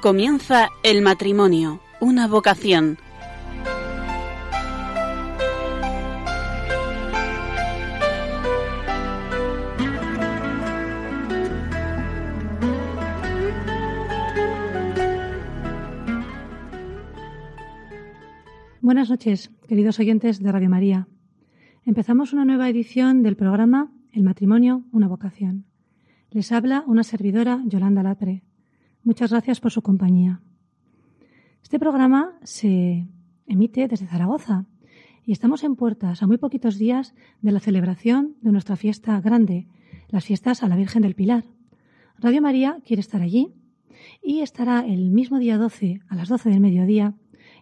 Comienza el matrimonio, una vocación. Buenas noches, queridos oyentes de Radio María. Empezamos una nueva edición del programa El matrimonio, una vocación. Les habla una servidora, Yolanda Latre. Muchas gracias por su compañía. Este programa se emite desde Zaragoza y estamos en puertas a muy poquitos días de la celebración de nuestra fiesta grande, las fiestas a la Virgen del Pilar. Radio María quiere estar allí y estará el mismo día 12 a las 12 del mediodía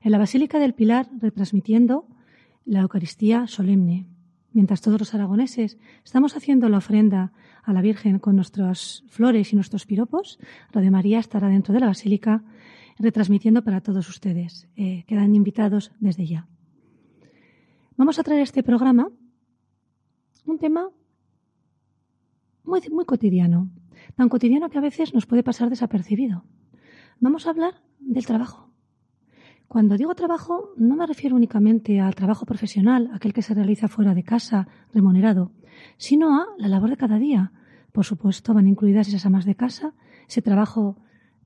en la Basílica del Pilar retransmitiendo la Eucaristía solemne. Mientras todos los aragoneses estamos haciendo la ofrenda a la Virgen con nuestras flores y nuestros piropos, Radio María estará dentro de la Basílica retransmitiendo para todos ustedes. Eh, quedan invitados desde ya. Vamos a traer este programa un tema muy, muy cotidiano, tan cotidiano que a veces nos puede pasar desapercibido. Vamos a hablar del trabajo. Cuando digo trabajo, no me refiero únicamente al trabajo profesional, aquel que se realiza fuera de casa, remunerado, sino a la labor de cada día. Por supuesto, van incluidas esas amas de casa, ese trabajo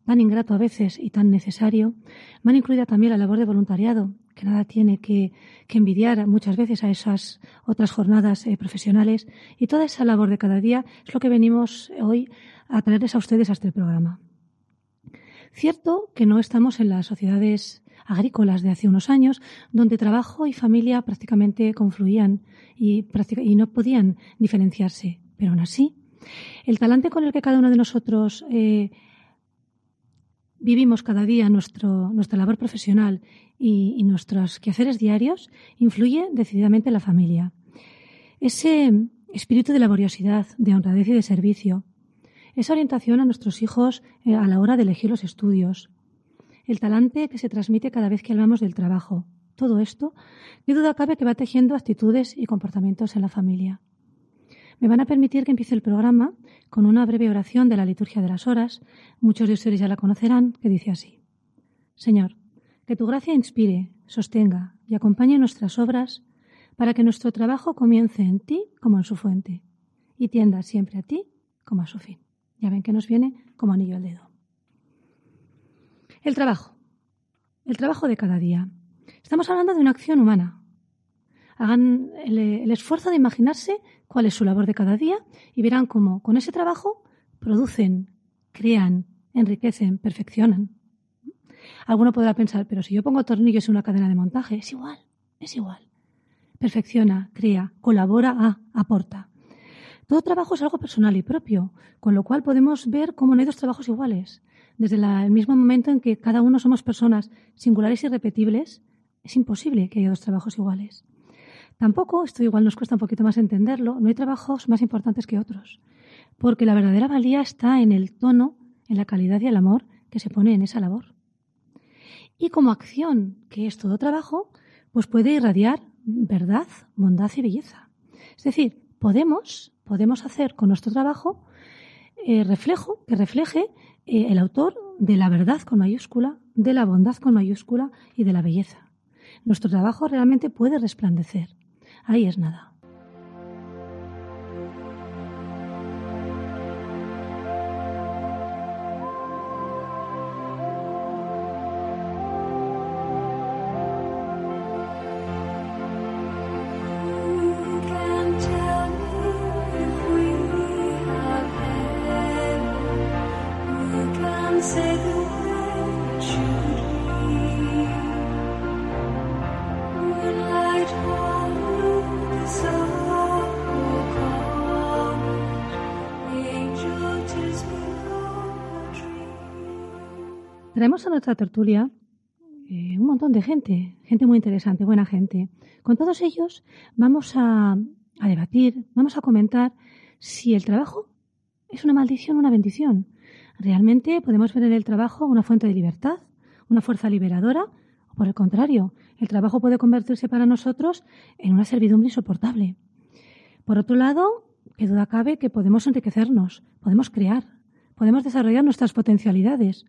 tan ingrato a veces y tan necesario. Van incluida también la labor de voluntariado, que nada tiene que, envidiar muchas veces a esas otras jornadas eh, profesionales. Y toda esa labor de cada día es lo que venimos hoy a traerles a ustedes a este programa. Cierto que no estamos en las sociedades agrícolas de hace unos años, donde trabajo y familia prácticamente confluían y, no podían diferenciarse. Pero aún así, el talante con el que cada uno de nosotros eh, vivimos cada día nuestro, nuestra labor profesional y, y, nuestros quehaceres diarios influye decididamente en la familia. Ese espíritu de laboriosidad, de honradez y de servicio, esa orientación a nuestros hijos eh, a la hora de elegir los estudios, el talante que se transmite cada vez que hablamos del trabajo. Todo esto, de duda cabe que va tejiendo actitudes y comportamientos en la familia. Me van a permitir que empiece el programa con una breve oración de la liturgia de las horas. Muchos de ustedes ya la conocerán, que dice así. Señor, que tu gracia inspire, sostenga y acompañe nuestras obras para que nuestro trabajo comience en ti como en su fuente y tienda siempre a ti como a su fin. Ya ven que nos viene como anillo al dedo. El trabajo. El trabajo de cada día. Estamos hablando de una acción humana. Hagan el, esfuerzo de imaginarse cuál es su labor de cada día y verán cómo con ese trabajo producen, crean, enriquecen, perfeccionan. Alguno podrá pensar, pero si yo pongo tornillos en una cadena de montaje, es igual, es igual. Perfecciona, crea, colabora, ah, aporta. Todo trabajo es algo personal y propio, con lo cual podemos ver cómo no hay dos trabajos iguales desde el mismo momento en que cada uno somos personas singulares y repetibles, es imposible que haya dos trabajos iguales. Tampoco, esto igual nos cuesta un poquito más entenderlo, no hay trabajos más importantes que otros, porque la verdadera valía está en el tono, en la calidad y el amor que se pone en esa labor. Y como acción, que es todo trabajo, pues puede irradiar verdad, bondad y belleza. Es decir, podemos, podemos hacer con nuestro trabajo eh, reflejo, que refleje eh, el autor de la verdad con mayúscula, de la bondad con mayúscula y de la belleza. Nuestro trabajo realmente puede resplandecer. Ahí es nada. Traemos a nuestra tertulia eh, un montón de gente, gente muy interesante, buena gente. Con todos ellos vamos a, a debatir, vamos a comentar si el trabajo es una maldición o una bendición. Realmente podemos ver en el trabajo una fuente de libertad, una fuerza liberadora, o por el contrario, el trabajo puede convertirse para nosotros en una servidumbre insoportable. Por otro lado, qué duda cabe que podemos enriquecernos, podemos crear, podemos desarrollar nuestras potencialidades,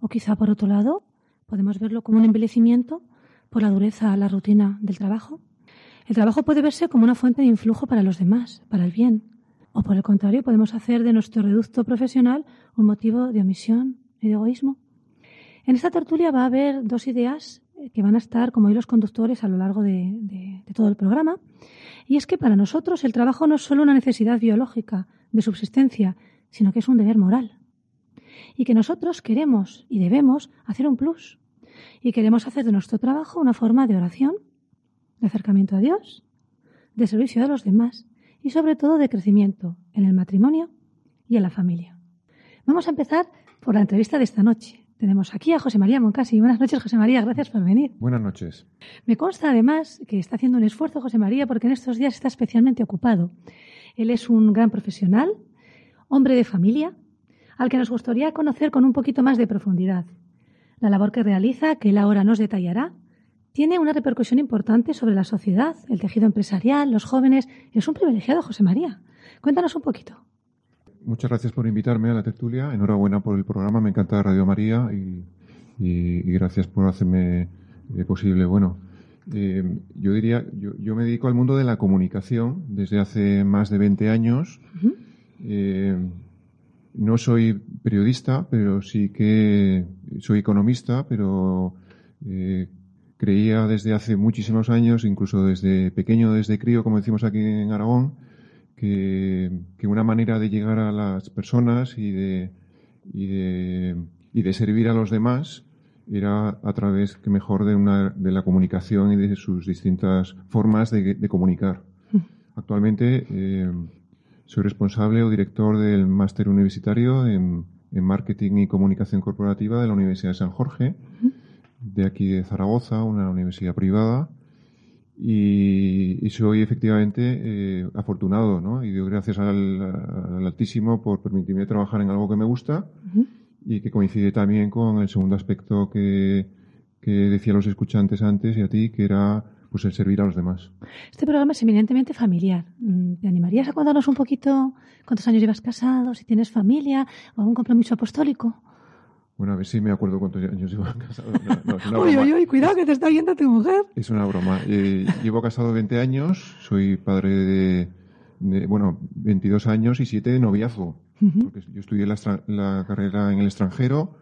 O quizá, por otro lado, podemos verlo como un envejecimiento por la dureza, la rutina del trabajo. El trabajo puede verse como una fuente de influjo para los demás, para el bien. O por el contrario, podemos hacer de nuestro reducto profesional un motivo de omisión y de egoísmo. En esta tertulia va a haber dos ideas que van a estar como hilos conductores a lo largo de, todo el programa. Y es que para nosotros el trabajo no es solo una necesidad biológica de subsistencia, sino que es un deber moral. Y que nosotros queremos y debemos hacer un plus. Y queremos hacer de nuestro trabajo una forma de oración, de acercamiento a Dios, de servicio a los demás y sobre todo de crecimiento en el matrimonio y en la familia. Vamos a empezar por la entrevista de esta noche. Tenemos aquí a José María Moncasi. Buenas noches, José María. Gracias por venir. Buenas noches. Me consta además que está haciendo un esfuerzo José María porque en estos días está especialmente ocupado. Él es un gran profesional, hombre de familia, al que nos gustaría conocer con un poquito más de profundidad. La labor que realiza, que él ahora nos detallará, tiene una repercusión importante sobre la sociedad, el tejido empresarial, los jóvenes. Es un privilegiado, José María. Cuéntanos un poquito. Muchas gracias por invitarme a la tertulia. Enhorabuena por el programa. Me encanta Radio María y, gracias por hacerme eh, posible. Bueno, eh, yo diría, yo, me dedico al mundo de la comunicación desde hace más de 20 años. Eh, no soy periodista, pero sí que soy economista, pero creía desde hace muchísimos años, incluso desde pequeño, desde crío, como decimos aquí en Aragón, que, una manera de llegar a las personas y de, y de, y de servir a los demás era a través que mejor de, una, de la comunicación y de sus distintas formas de, comunicar. Mm. Actualmente eh, soy responsable o director del máster universitario en, en, marketing y comunicación corporativa de la Universidad de San Jorge de aquí de Zaragoza, una universidad privada, y, soy efectivamente eh, afortunado, ¿no? Y doy gracias al, Altísimo por permitirme trabajar en algo que me gusta y que coincide también con el segundo aspecto que, que decían los escuchantes antes y a ti, que era pues el servir a los demás. Este programa es eminentemente familiar. Mm, ¿Te animarías a contarnos un poquito cuántos años llevas casado, si tienes familia o algún compromiso apostólico? Bueno, a ver si me acuerdo cuántos años llevo casado. uy, uy, uy, cuidado que te está viendo tu mujer. Es una broma. Eh, llevo casado 20 años, soy padre de, bueno, 22 años y 7 de noviazgo. Porque yo estudié la, carrera en el extranjero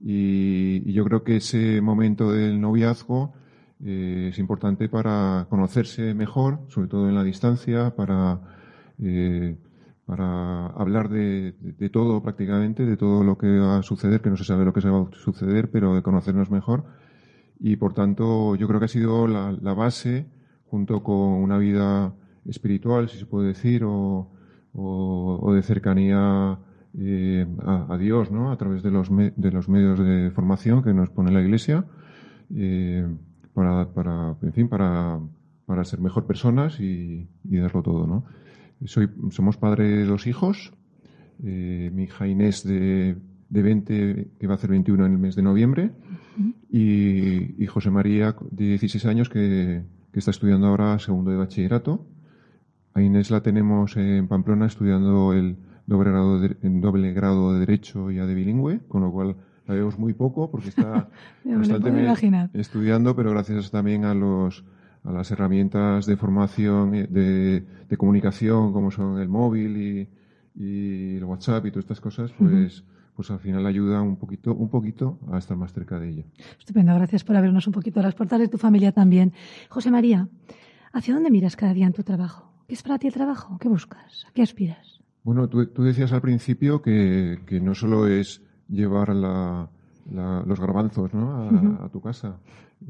y, yo creo que ese momento del noviazgo eh, es importante para conocerse mejor, sobre todo en la distancia, para... Eh, para hablar de, todo prácticamente, de todo lo que va a suceder, que no se sabe lo que se va a suceder, pero de conocernos mejor. Y por tanto, yo creo que ha sido la, base, junto con una vida espiritual, si se puede decir, o, de cercanía eh, a, Dios, ¿no? A través de los, de los medios de formación que nos pone la Iglesia, para, para, en fin, para, para ser mejor personas y, y darlo todo, ¿no? Soy, somos padres de dos hijos. Eh, mi hija Inés de, de 20, que va a hacer 21 en el mes de noviembre, y, José María de 16 años que, está estudiando ahora segundo de bachillerato. A Inés la tenemos en Pamplona estudiando el doble grado de, en doble grado de Derecho ya de bilingüe, con lo cual la vemos muy poco porque está constantemente estudiando, pero gracias también a los a las herramientas de formación, eh, de, de comunicación, como son el móvil y, y, el WhatsApp y todas estas cosas, pues, pues al final ayuda un poquito, un poquito a estar más cerca de ella. Estupendo, gracias por abrirnos un poquito las puertas de tu familia también. José María, ¿hacia dónde miras cada día en tu trabajo? ¿Qué es para ti el trabajo? ¿Qué buscas? ¿A qué aspiras? Bueno, tú, tú decías al principio que, que, no solo es llevar la, los garbanzos ¿no? a, tu casa,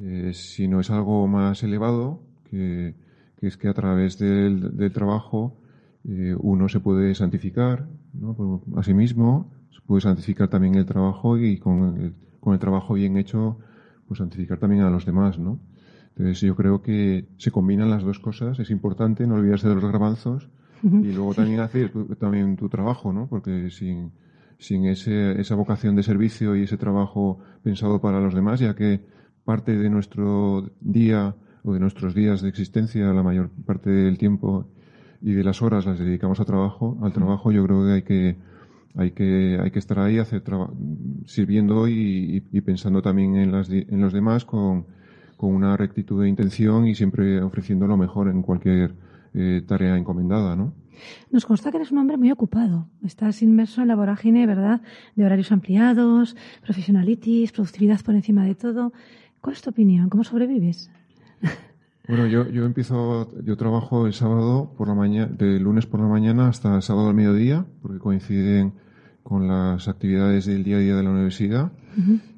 eh, si no es algo más elevado, que, es que a través del, trabajo eh, uno se puede santificar a sí mismo, se puede santificar también el trabajo y con el, con el trabajo bien hecho, pues santificar también a los demás, ¿no? Entonces yo creo que se combinan las dos cosas, es importante no olvidarse de los garbanzos y luego también hacer también tu trabajo, ¿no? Porque sin, sin ese, esa vocación de servicio y ese trabajo pensado para los demás, ya que parte de nuestro día o de nuestros días de existencia, la mayor parte del tiempo y de las horas las dedicamos a trabajo, al trabajo yo creo que hay que hay que, hay que estar ahí hacer sirviendo y, pensando también en, las, en los demás con, con, una rectitud de intención y siempre ofreciendo lo mejor en cualquier eh, tarea encomendada, ¿no? Nos consta que eres un hombre muy ocupado. Estás inmerso en la vorágine, ¿verdad?, de horarios ampliados, profesionalitis, productividad por encima de todo. ¿Cuál es tu opinión? ¿Cómo sobrevives? Bueno, yo, yo empiezo, yo trabajo el sábado por la mañana, de lunes por la mañana hasta el sábado al mediodía, porque coinciden con las actividades del día a día de la universidad.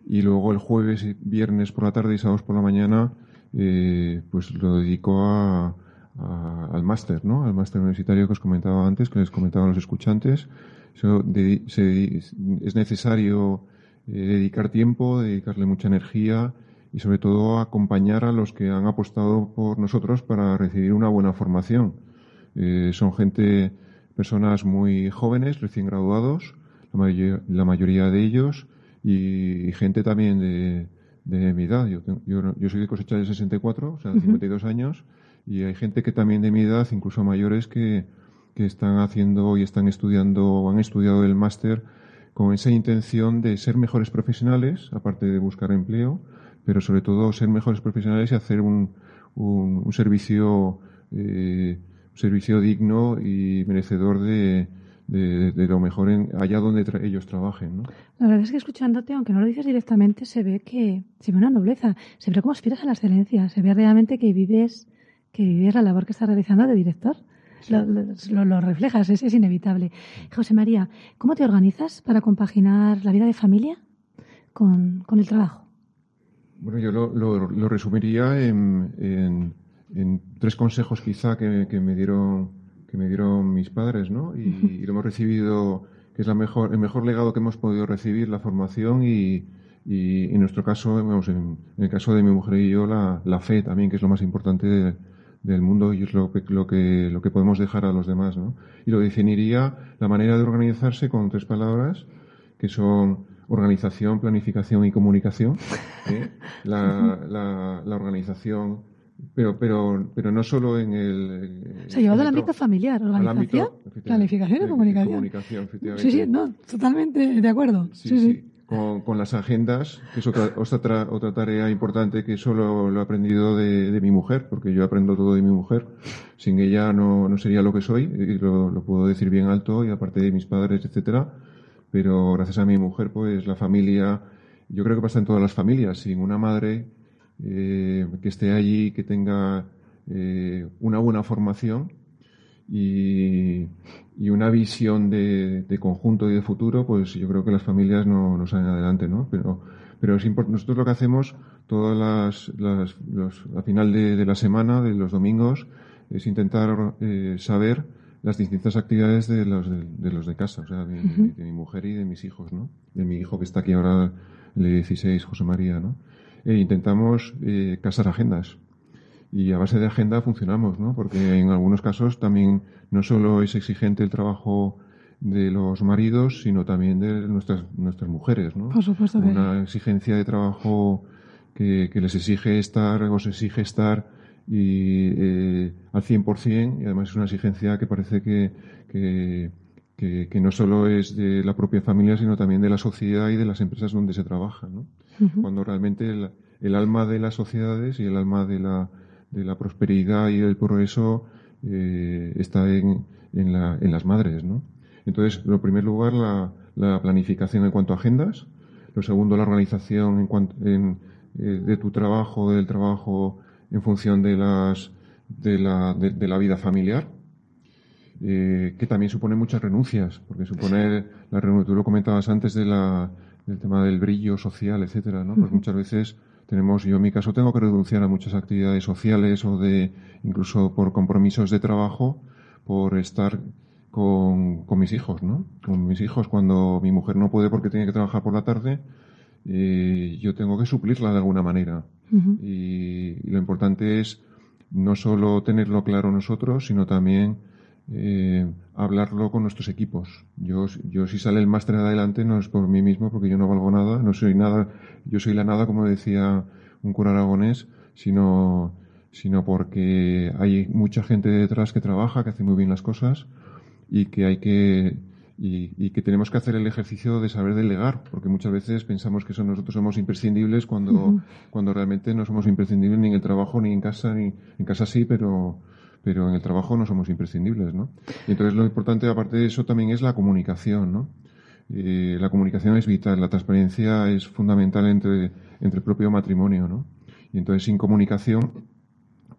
Y luego el jueves, y viernes por la tarde y sábados por la mañana, eh, pues lo dedico a, al máster, ¿no? Al máster universitario que os comentaba antes, que les comentaba a los escuchantes. es necesario eh, dedicar tiempo, dedicarle mucha energía y sobre todo acompañar a los que han apostado por nosotros para recibir una buena formación. Eh, son gente, personas muy jóvenes, recién graduados, la, mayoría de ellos, y, gente también de, de mi edad. Yo, yo, soy de cosecha de 64, o sea, 52 años, y hay gente que también de mi edad, incluso mayores, que, que están haciendo y están estudiando o han estudiado el máster con esa intención de ser mejores profesionales, aparte de buscar empleo, pero sobre todo ser mejores profesionales y hacer un, un, servicio eh, servicio digno y merecedor de, de, lo mejor en, allá donde ellos trabajen. ¿no? La verdad es que escuchándote, aunque no lo dices directamente, se ve que se ve una nobleza, se ve cómo aspiras a la excelencia, se ve realmente que vives que vives la labor que estás realizando de director. Lo, lo, reflejas, es, es inevitable. José María, ¿cómo te organizas para compaginar la vida de familia con, con el trabajo? Bueno, yo lo, lo resumiría en, en, tres consejos quizá que, que, me dieron que me dieron mis padres, ¿no? Y, lo hemos recibido, que es la mejor, el mejor legado que hemos podido recibir, la formación y, y en nuestro caso, en, el caso de mi mujer y yo, la, la fe también, que es lo más importante del mundo y es lo, lo, que, lo que podemos dejar a los demás, ¿no? Y lo definiría la manera de organizarse con tres palabras, que son organización, planificación y comunicación. ¿eh? La, la, organización, pero, pero, pero no solo en el. Se lleva al ámbito familiar, organización, planificación y comunicación. comunicación sí, sí, no, totalmente de acuerdo. Sí, sí. Con, con, las agendas, que es otra, otra, otra tarea importante que solo lo he aprendido de, mi mujer, porque yo aprendo todo de mi mujer. Sin ella no, no sería lo que soy, y lo, lo puedo decir bien alto, y aparte de mis padres, etcétera pero gracias a mi mujer, pues la familia, yo creo que pasa en todas las familias, sin una madre eh, que esté allí, que tenga eh, una buena formación y, una visión de, conjunto y de futuro, pues yo creo que las familias no, no salen adelante, ¿no? Pero, pero es nosotros lo que hacemos todas las, las los, a final de, la semana, de los domingos, es intentar eh, saber las distintas actividades de los de, los de casa, o sea, de, mi mujer y de mis hijos, ¿no? De mi hijo que está aquí ahora, el de 16, José María, ¿no? E intentamos eh, casar agendas. Y a base de agenda funcionamos, ¿no? Porque en algunos casos también no solo es exigente el trabajo de los maridos, sino también de nuestras, nuestras mujeres, ¿no? Por supuesto Una exigencia de trabajo que, que les exige estar, o se exige estar y eh, al 100% y además es una exigencia que parece que, que, que, no solo es de la propia familia sino también de la sociedad y de las empresas donde se trabaja ¿no? cuando realmente el, el, alma de las sociedades y el alma de la, de la prosperidad y del progreso eh, está en, en, la, en, las madres ¿no? entonces en primer lugar la, la, planificación en cuanto a agendas lo segundo la organización en cuanto en, eh, de tu trabajo del trabajo en función de, las, de, la, de, la vida familiar, eh, que también supone muchas renuncias, porque supone la renuncia, tú lo comentabas antes de la, del tema del brillo social, etcétera, ¿no? Pues muchas veces tenemos, yo en mi caso tengo que renunciar a muchas actividades sociales o de, incluso por compromisos de trabajo, por estar con, con mis hijos, ¿no? Con mis hijos cuando mi mujer no puede porque tiene que trabajar por la tarde, eh, yo tengo que suplirla de alguna manera. y, lo importante es no solo tenerlo claro nosotros, sino también eh, hablarlo con nuestros equipos. Yo, yo si sale el máster adelante no es por mí mismo, porque yo no valgo nada, no soy nada, yo soy la nada, como decía un cura aragonés, sino, sino porque hay mucha gente detrás que trabaja, que hace muy bien las cosas y que hay que y, que tenemos que hacer el ejercicio de saber delegar, porque muchas veces pensamos que nosotros somos imprescindibles cuando, cuando realmente no somos imprescindibles ni en el trabajo ni en casa, ni en casa sí, pero, pero en el trabajo no somos imprescindibles, ¿no? Y entonces lo importante, aparte de eso, también es la comunicación, ¿no? Eh, la comunicación es vital, la transparencia es fundamental entre, entre el propio matrimonio, ¿no? Y entonces sin comunicación,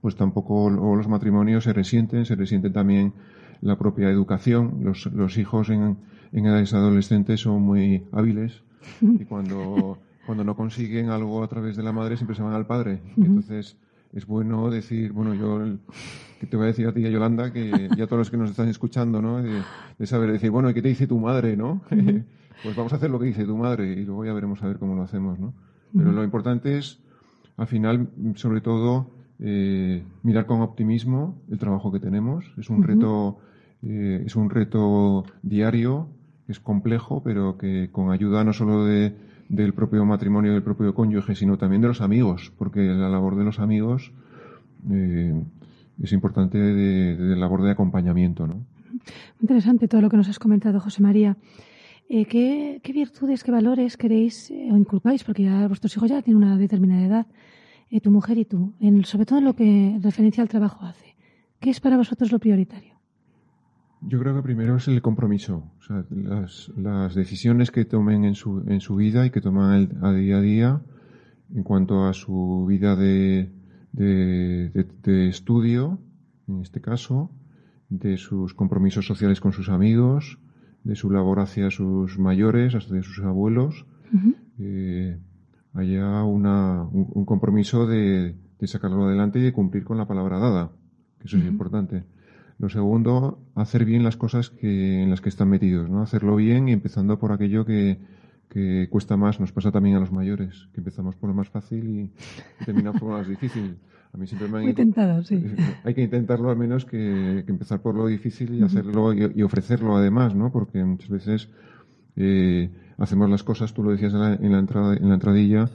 pues tampoco los matrimonios se resienten, se resienten también la propia educación. Los, los hijos en, en edades adolescentes son muy hábiles y cuando, cuando no consiguen algo a través de la madre siempre se van al padre. Entonces es bueno decir, bueno, yo que te voy a decir a ti, a Yolanda, que ya todos los que nos están escuchando, ¿no? De, saber decir, bueno, ¿y qué te dice tu madre, no? pues vamos a hacer lo que dice tu madre y luego ya veremos a ver cómo lo hacemos, ¿no? Pero lo importante es, al final, sobre todo, eh, mirar con optimismo el trabajo que tenemos. Es un reto, eh, es un reto diario, es complejo, pero que con ayuda no solo de, del propio matrimonio, del propio cónyuge, sino también de los amigos, porque la labor de los amigos eh, es importante de, de, labor de acompañamiento, ¿no? Interesante todo lo que nos has comentado, José María. ¿qué, virtudes, qué valores queréis o inculcáis? Porque ya vuestros hijos ya tienen una determinada edad eh, tu mujer y tú, en, sobre todo en lo que referencia al trabajo hace. ¿Qué es para vosotros lo prioritario? Yo creo que primero es el compromiso, o sea, las, decisiones que tomen en su, en su vida y que toman a día a día en cuanto a su vida de, de, estudio, en este caso, de sus compromisos sociales con sus amigos, de su labor hacia sus mayores, de sus abuelos. Haya una, un, compromiso de, sacarlo adelante y de cumplir con la palabra dada, que eso es importante. Lo segundo, hacer bien las cosas que, en las que están metidos, ¿no? Hacerlo bien y empezando por aquello que, que cuesta más. Nos pasa también a los mayores, que empezamos por lo más fácil y, terminamos por lo más difícil. A mí siempre me han intentado, sí. Hay que intentarlo al menos que, empezar por lo difícil y hacerlo y, ofrecerlo además, ¿no? Porque muchas veces eh, hacemos las cosas, tú lo decías en la, entrada, en la entradilla,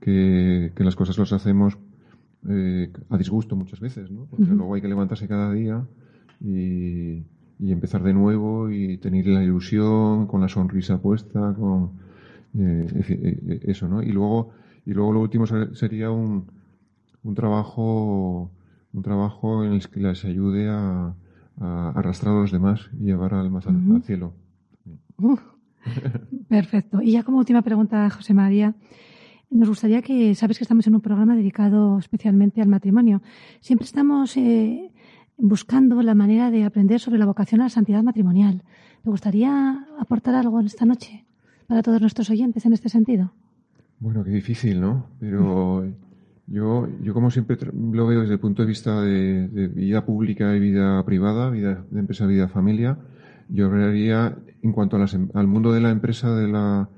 que, las cosas las hacemos eh, a disgusto muchas veces, ¿no? Porque luego hay que levantarse cada día y, empezar de nuevo y tener la ilusión, con la sonrisa puesta, con eh, eso, ¿no? Y luego, y luego lo último sería un, un trabajo un trabajo en el que les ayude a, arrastrar a los demás y llevar al, más al, cielo. Perfecto. Y ya como última pregunta, José María, nos gustaría que, sabes que estamos en un programa dedicado especialmente al matrimonio. Siempre estamos eh, buscando la manera de aprender sobre la vocación a la santidad matrimonial. ¿Te gustaría aportar algo en esta noche para todos nuestros oyentes en este sentido? Bueno, qué difícil, ¿no? Pero yo, yo como siempre lo veo desde el punto de vista de, vida pública y vida privada, vida de empresa, vida familia, yo hablaría en cuanto em, al mundo de la empresa, de la,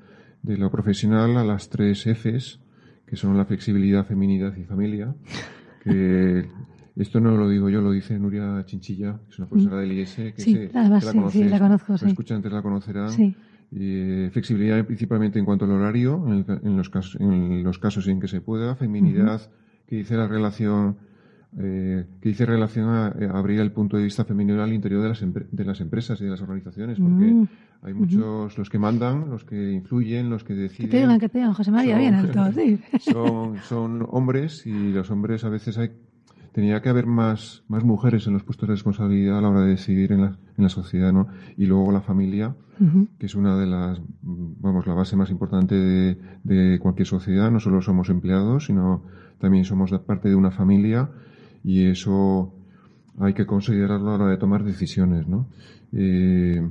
de lo profesional, a las tres Fs, que son la flexibilidad, feminidad y familia. Que esto no lo digo yo, lo dice Nuria Chinchilla, que es una profesora del IES, que, sí, se, la, sí, la conozco, sí. escuchantes la conocerán. Eh, flexibilidad principalmente en cuanto al horario, en, los casos, en los casos en que se pueda. Feminidad, que dice la relación eh, que dice relación a, eh, abrir el punto de vista femenino al interior de las, de las empresas y de las organizaciones, porque mm. hay muchos, los que mandan, los que influyen, los que deciden. Que te digan, que te digan, José María, bien alto, sí. Son, son hombres y los hombres a veces hay, tenía que haber más, más mujeres en los puestos de responsabilidad a la hora de decidir en la, en la sociedad, ¿no? Y luego la familia, que es una de las, vamos, la base más importante de, de cualquier sociedad. No solo somos empleados, sino también somos parte de una familia y eso hay que considerarlo a la hora de tomar decisiones, ¿no? Eh,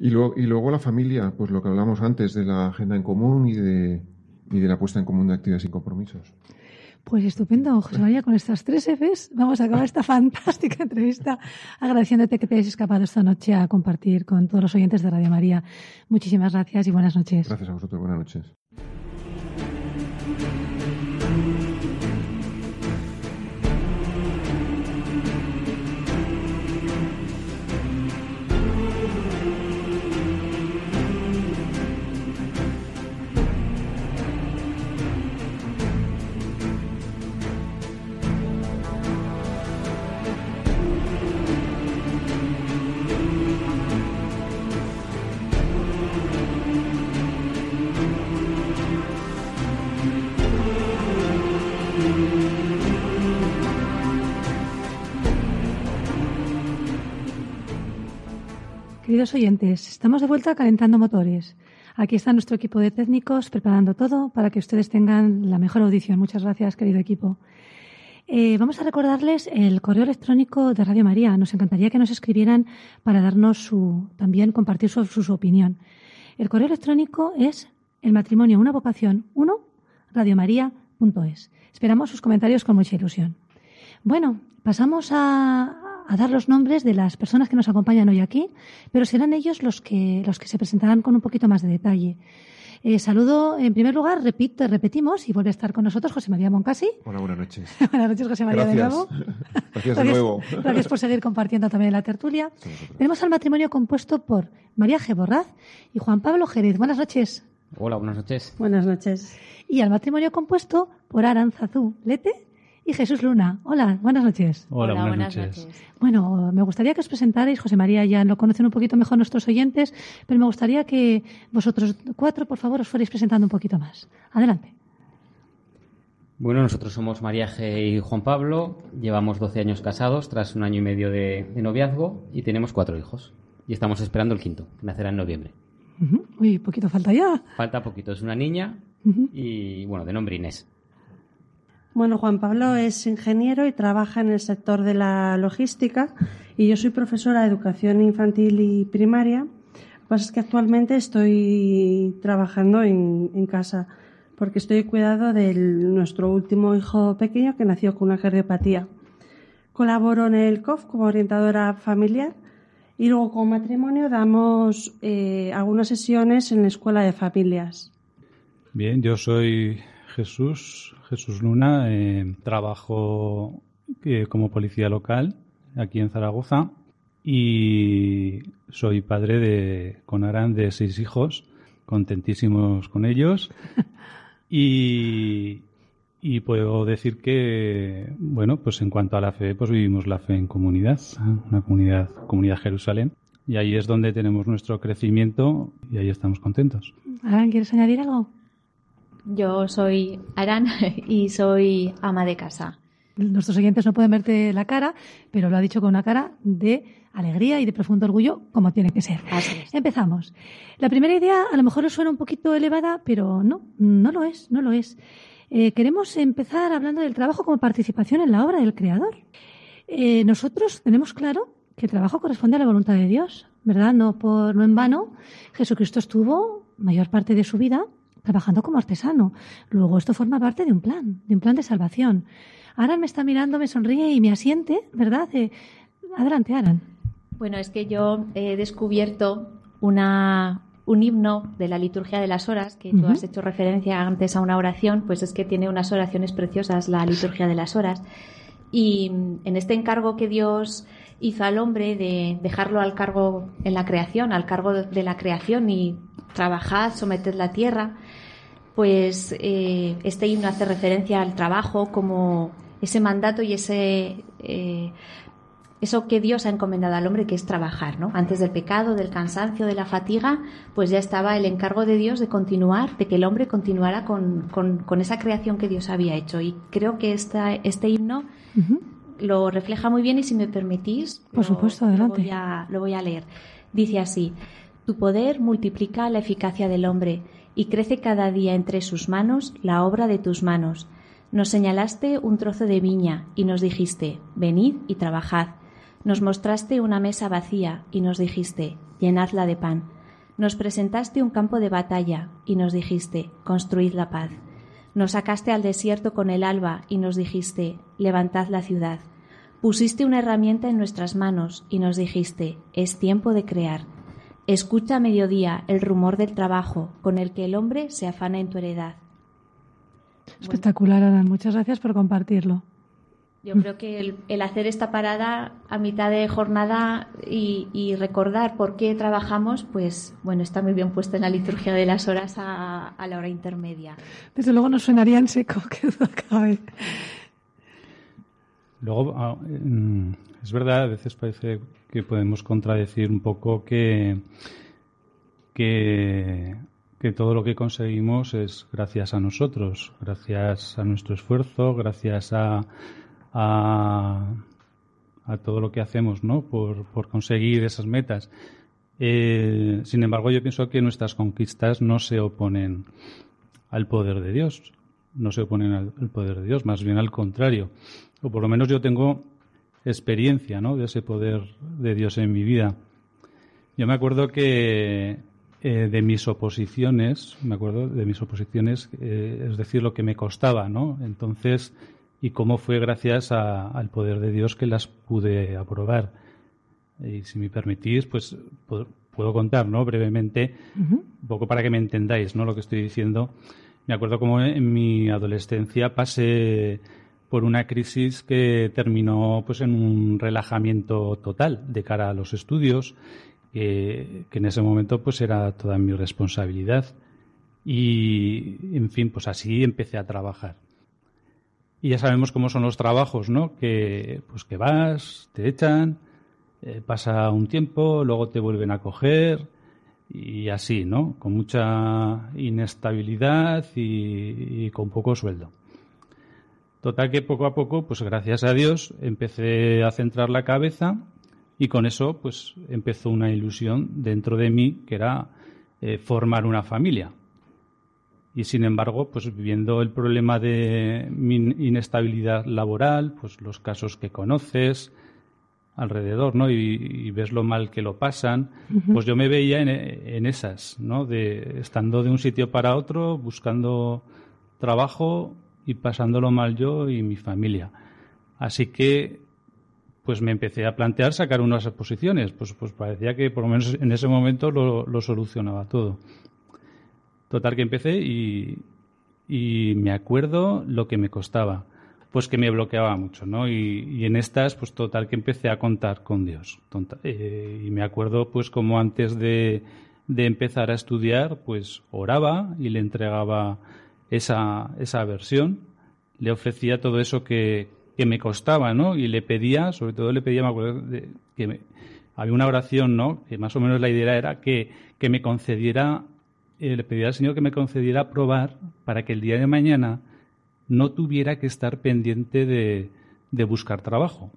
y, y, luego la familia, pues lo que hablamos antes de la agenda en común y de, y de la puesta en común de actividades y compromisos. Pues estupendo, José María, con estas tres Fs vamos a acabar esta fantástica entrevista agradeciéndote que te hayas escapado esta noche a compartir con todos los oyentes de Radio María. Muchísimas gracias y buenas noches. Gracias a vosotros, buenas noches. Queridos oyentes, estamos de vuelta calentando motores. Aquí está nuestro equipo de técnicos preparando todo para que ustedes tengan la mejor audición. Muchas gracias, querido equipo. Eh, vamos a recordarles el correo electrónico de Radio María. Nos encantaría que nos escribieran para darnos su, también compartir su, su, opinión. El correo electrónico es el matrimonio una vocación 1 radiomaria.es. Esperamos sus comentarios con mucha ilusión. Bueno, pasamos a, a dar los nombres de las personas que nos acompañan hoy aquí, pero serán ellos los que, los que se presentarán con un poquito más de detalle. Eh, saludo, en primer lugar, repito, repetimos y vuelve a estar con nosotros José María Moncasi. Hola, buenas noches. buenas noches, José María, Gracias. de nuevo. Gracias de nuevo. Gracias por seguir compartiendo también la tertulia. Tenemos al matrimonio compuesto por María G. Borraz y Juan Pablo Jerez. Buenas noches. Hola, buenas noches. Buenas noches. Y al matrimonio compuesto por Aranzazú Lete y Jesús Luna. Hola, buenas noches. Hola, Hola, buenas, buenas noches. noches. Bueno, me gustaría que os presentarais, José María, ya lo conocen un poquito mejor nuestros oyentes, pero me gustaría que vosotros cuatro, por favor, os fuerais presentando un poquito más. Adelante. Bueno, nosotros somos María G. y Juan Pablo, llevamos 12 años casados tras un año y medio de, de noviazgo y tenemos cuatro hijos. Y estamos esperando el quinto, que nacerá en noviembre. Ujú. Uy, poquito falta ya. Falta poquito, es una niña y, bueno, de nombre Inés. Bueno, Juan Pablo es ingeniero y trabaja en el sector de la logística y yo soy profesora de educación infantil y primaria. Lo que pasa es que actualmente estoy trabajando en, casa porque estoy cuidado de nuestro último hijo pequeño que nació con una cardiopatía. Colaboro en el COF como orientadora familiar y luego como matrimonio damos eh, algunas sesiones en la escuela de familias. Bien, yo soy Jesús, Jesús Luna, eh, trabajo eh, como policía local aquí en Zaragoza y soy padre de con Aran de seis hijos, contentísimos con ellos y, y puedo decir que bueno, pues en cuanto a la fe, pues vivimos la fe en comunidad, una comunidad, comunidad Jerusalén y ahí es donde tenemos nuestro crecimiento y ahí estamos contentos. Aran, ¿quieres añadir algo? Yo soy Aran y soy ama de casa. Nuestros oyentes no pueden verte la cara, pero lo ha dicho con una cara de alegría y de profundo orgullo, como tiene que ser. Así es. Empezamos. La primera idea a lo mejor os suena un poquito elevada, pero no, no lo es, no lo es. Eh, queremos empezar hablando del trabajo como participación en la obra del Creador. Eh, nosotros tenemos claro que el trabajo corresponde a la voluntad de Dios, ¿verdad? No, por, no en vano, Jesucristo estuvo mayor parte de su vida trabajando como artesano. Luego esto forma parte de un plan, de un plan de salvación. Aran me está mirando, me sonríe y me asiente, ¿verdad? Eh, adelante, Aran. Bueno, es que yo he descubierto una, un himno de la liturgia de las horas, que tú Ujú. has hecho referencia antes a una oración, pues es que tiene unas oraciones preciosas la liturgia de las horas. Y mm, en este encargo que Dios hizo al hombre de dejarlo al cargo en la creación, al cargo de de la creación y trabajad, someted la tierra, pues eh, este himno hace referencia al trabajo como ese mandato y ese eh, eso que Dios ha encomendado al hombre que es trabajar, ¿no? Antes del pecado, del cansancio, de la fatiga, pues ya estaba el encargo de Dios de continuar, de que el hombre continuara con, con- con esa creación que Dios había hecho. Y creo que esta, este himno lo refleja muy bien y si me permitís, Por lo- supuesto, lo adelante. voy, a, lo voy a leer. Dice así, tu poder multiplica la eficacia del hombre y crece cada día entre sus manos la obra de tus manos. Nos señalaste un trozo de viña y nos dijiste, venid y trabajad. Nos mostraste una mesa vacía y nos dijiste, llenadla de pan. Nos presentaste un campo de batalla y nos dijiste, construid la paz. Nos sacaste al desierto con el alba y nos dijiste, levantad la ciudad. Pusiste una herramienta en nuestras manos y nos dijiste, es tiempo de crear. Escucha a mediodía el rumor del trabajo con el que el hombre se afana en tu heredad. Espectacular, Aran. Muchas gracias por compartirlo. Yo creo que el, el hacer esta parada a mitad de jornada y, y recordar por qué trabajamos, pues bueno, está muy bien puesto en la liturgia de las horas a, a la hora intermedia. Desde luego nos sonaría en seco, que duda cabe. Luego, ah, es verdad, a veces parece que podemos contradecir un poco que, que, que todo lo que conseguimos es gracias a nosotros, gracias a nuestro esfuerzo, gracias a, a, todo lo que hacemos ¿no? por, por conseguir esas metas. Eh, sin embargo, yo pienso que nuestras conquistas no se oponen al poder de Dios, no se oponen al, poder de Dios, más bien al contrario. O por lo menos yo tengo experiencia ¿no? de ese poder de Dios en mi vida. Yo me acuerdo que eh, de mis oposiciones, me acuerdo de mis oposiciones, eh, es decir, lo que me costaba, ¿no? Entonces, y cómo fue gracias al poder de Dios que las pude aprobar. Y si me permitís, pues puedo contar, ¿no? Brevemente, un poco para que me entendáis, ¿no? Lo que estoy diciendo. Me acuerdo como en mi adolescencia pasé por una crisis que terminó pues en un relajamiento total de cara a los estudios, que en ese momento pues era toda mi responsabilidad. Y, en fin, pues así empecé a trabajar. Y ya sabemos cómo son los trabajos, ¿no? Que, pues que vas, te echan, eh, pasa un tiempo, luego te vuelven a coger y así, ¿no? Con mucha inestabilidad y, con poco sueldo. Total que poco a poco, pues gracias a Dios, empecé a centrar la cabeza y con eso, pues empezó una ilusión dentro de mí que era eh, formar una familia. Y sin embargo, pues viendo el problema de mi inestabilidad laboral, pues los casos que conoces, alrededor, ¿no? Y, ves lo mal que lo pasan, pues yo me veía en, esas, ¿no? De estando de un sitio para otro, buscando trabajo y pasándolo mal yo y mi familia. Así que, pues me empecé a plantear sacar unas exposiciones. Pues, pues parecía que por lo menos en ese momento lo, solucionaba todo. Total que empecé y, y me acuerdo lo que me costaba pues que me bloqueaba mucho, ¿no? Y, en estas, pues total que empecé a contar con Dios. Eh, y me acuerdo, pues como antes de, empezar a estudiar, pues oraba y le entregaba esa, esa versión, le ofrecía todo eso que, me costaba, ¿no? Y le pedía, sobre todo le pedía, me acuerdo que había una oración, ¿no? Que más o menos la idea era que, que me concediera, eh, le pedía al Señor que me concediera probar para que el día de mañana no tuviera que estar pendiente de, buscar trabajo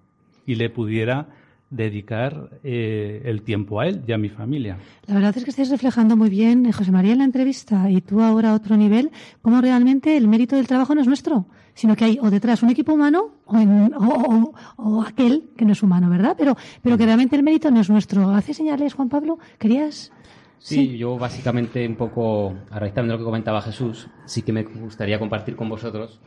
y le pudiera dedicar eh, el tiempo a él y a mi familia. La verdad es que estáis reflejando muy bien, eh, José María, en la entrevista y tú ahora a otro nivel, cómo realmente el mérito del trabajo no es nuestro, sino que hay o detrás un equipo humano o, o, aquel que no es humano, ¿verdad? Pero, pero que realmente el mérito no es nuestro. ¿Hace señales, Juan Pablo? ¿Querías...? Sí, yo básicamente un poco, a raíz de lo que comentaba Jesús, sí que me gustaría compartir con vosotros